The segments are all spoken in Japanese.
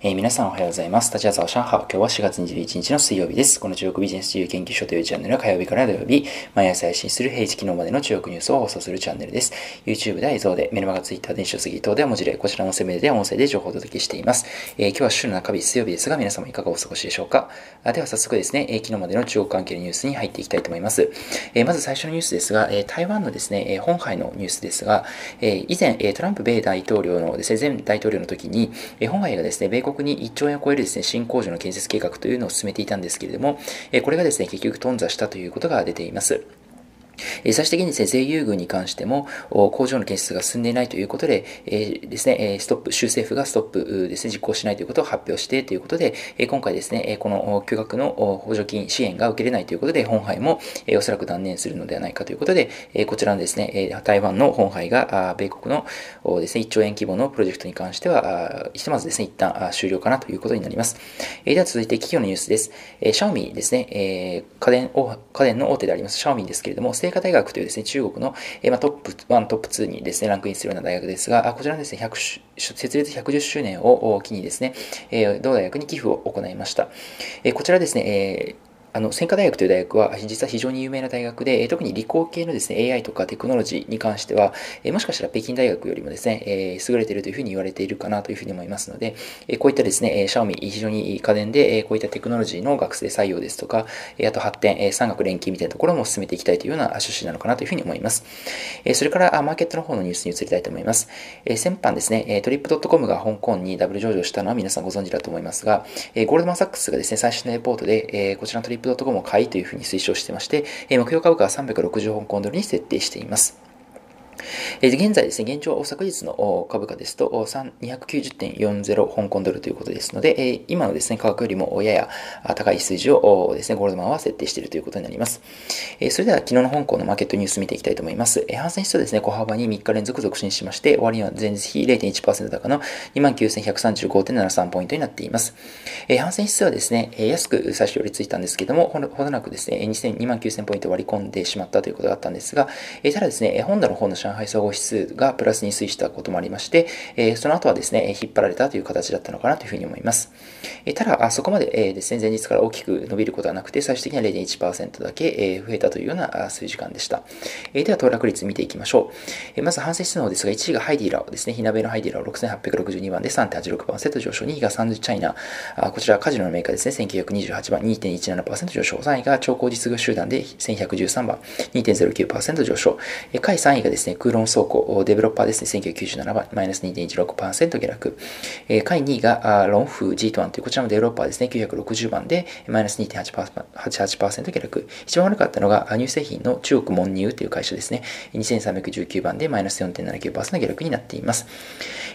えー、皆さんおはようございます。立ち朝は上海。今日は4月21日の水曜日です。この中国ビジネス自由研究所というチャンネルは火曜日から土曜日、毎朝配信する平日昨日までの中国ニュースを放送するチャンネルです。YouTube では映像で、メルマガ Twitter 電子書籍等では文字で、こちらの声明では音声で情報をお届けしています。えー、今日は週の中日水曜日ですが、皆様いかがお過ごしでしょうかあでは早速ですね、えー、昨日までの中国関係のニュースに入っていきたいと思います。えまず最初のニュースですが、え台湾のですね、え本杯のニュースですが、え以前、えトランプ米大統領のですね、前大統領の時に、え本杯がですね、米国国に1兆円を超えるですね、新工場の建設計画というのを進めていたんですけれども、これがですね、結局頓挫したということが出ています。最終的にですね、税優遇に関しても、工場の建設が進んでいないということで、え、ですね、ストップ、州政府がストップですね、実行しないということを発表してということで、今回ですね、この巨額の補助金支援が受けれないということで、本杯もおそらく断念するのではないかということで、こちらのですね、台湾の本杯が米国のですね、1兆円規模のプロジェクトに関しては、ひとまずですね、一旦終了かなということになります。では続いて企業のニュースです。シャオミですね、家電家電の大手であります、シャオミですけれども、清華大学というですね、中国の、えまあ、トップ1、トップ2にですね、ランクインするような大学ですが、こちらのですね、100設立110周年を機にですね、え同大学に寄付を行いました。えこちらですね、えーあの、専科大学という大学は実は非常に有名な大学で、特に理工系のですね、AI とかテクノロジーに関しては、もしかしたら北京大学よりもですね、優れているというふうに言われているかなというふうに思いますので、こういったですね、シャオミ非常に家電で、こういったテクノロジーの学生採用ですとか、あと発展、産学連携みたいなところも進めていきたいというような趣旨なのかなというふうに思います。それから、マーケットの方のニュースに移りたいと思います。先般ですね、トリップドットコムが香港にダブル上場したのは皆さんご存知だと思いますが、ゴールドマンサックスがですね、最新のレポートで、こちらのトリップドットコムを買いというふうに推奨してまして、目標株価は360香港ドルに設定しています。現在ですね、現状、昨日の株価ですと、290.40香港ドルということですので、今のですね、価格よりもやや高い数字をですね、ゴールドマンは設定しているということになります。それでは、昨日の香港のマーケットニュース見ていきたいと思います。反戦指数はですね、小幅に3日連続続伸しまして、終わりには前日比0.1%高の29,135.73ポイントになっています。反戦指数はですね、安く最初よりついたんですけども、ほどなくですね、29,000ポイント割り込んでしまったということがあったんですが、ただですね、ホンダの方の上海総合指数がプラスに推移したこともありまして、えその後はですね、引っ張られたという形だったのかなというふうに思います。えただ、あそこまで、えですね、前日から大きく伸びることはなくて、最終的には0.1%だけ、え増えたというような数時間でした。えでは、騰落率見ていきましょう。えまず、ハンセン指数ですが、1位がハイディラオですね、火鍋のハイディラオ6862番で3.86%上昇、2位がサンズチャイナ、あこちらカジノのメーカーですね、1928番、2.17%上昇、3位が長江実業集団で1113番、2.09%上昇、え下位3位がですね、クーロン倉庫、デベロッパーですね、1997番、マイナス2.16%下落。えー、下位2位がロンフ G トワンというこちらもデベロッパーですね、960番で、マイナス2.88%下落。一番悪かったのが、乳製品の中国モンニューという会社ですね、2319番でマイナス4.79%下落になっています。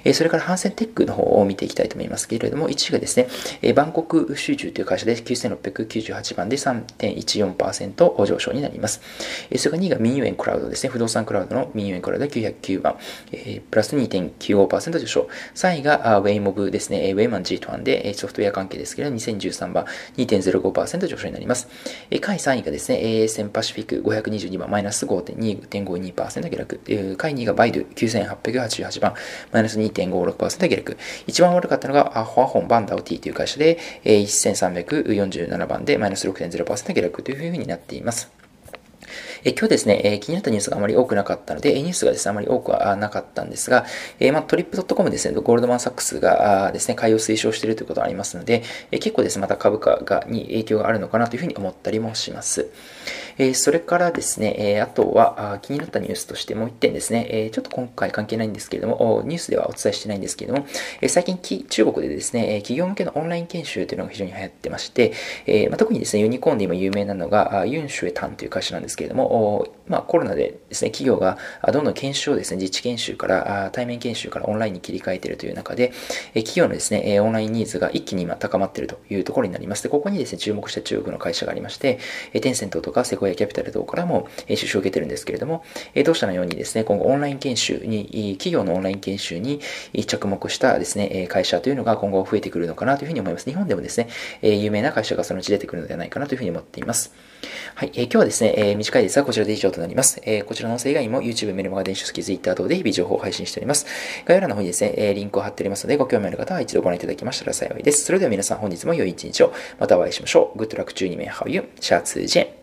えー、それからハンセンテックの方を見ていきたいと思いますけれども、1位がですね、えー、バンコク集中という会社で9698番で3.14%上昇になります。えー、それから2位が民ユエンクラウドですね、不動産クラウドの民ユエンクラウドで909番、えー、プラス2.95%上昇。3位がウェイモブですね、ウェイマン G1 でソフトウェア関係ですけれども、2013番2.05%上昇になります。えー、下位3位がですね、ASM パシフィック522番マイナス5.52%下落。えー、下位2位がバイド9888番マイナス2.56%下落。一番悪かったのが、ホアホンバンダオティという会社で、えー、1347番でマイナス6.0%下落というふうになっています。え今日ですね、え気になったニュースがあまり多くなかったので、ニュースがですね、あまり多くはなかったんですが、えまあ、トリップドットコムですね、ゴールドマンサックスがですね、買いを推奨しているということがありますので、え結構ですね、また株価がに影響があるのかなというふうに思ったりもします。えそれからですね、えあとは気になったニュースとしてもう一点ですね、えちょっと今回関係ないんですけれども、ニュースではお伝えしてないんですけれども、え最近中国でですね、企業向けのオンライン研修というのが非常に流行ってまして、えまあ、特にですね、ユニコーンで今有名なのが、ユンシュエタンという会社なんですけれども、まあ、コロナでですね、企業がどんどん研修をですね、実地研修から、対面研修からオンラインに切り替えているという中で、企業のですね、オンラインニーズが一気に今高まっているというところになります。で、ここにですね、注目した中国の会社がありまして、テンセントとかセコイアキャピタル等からも出資を受けてるんですけれども、同社のようにですね、今後オンライン研修に、企業のオンライン研修に着目したですね、会社というのが今後増えてくるのかなというふうに思います。日本でもですね、有名な会社がそのうち出てくるのではないかなというふうに思っています。はい、えー、今日はですね、えー、短いですがこちらで以上となります。えー、こちらの音声以外にも YouTube、メルマガ、電子書籍、Twitter 等で日々情報を配信しております。概要欄の方にですね、えー、リンクを貼っておりますので、ご興味ある方は一度ご覧いただきましたら幸いです。それでは皆さん本日も良い一日を、またお会いしましょう。Good luck 12名 How you? シャツジェン。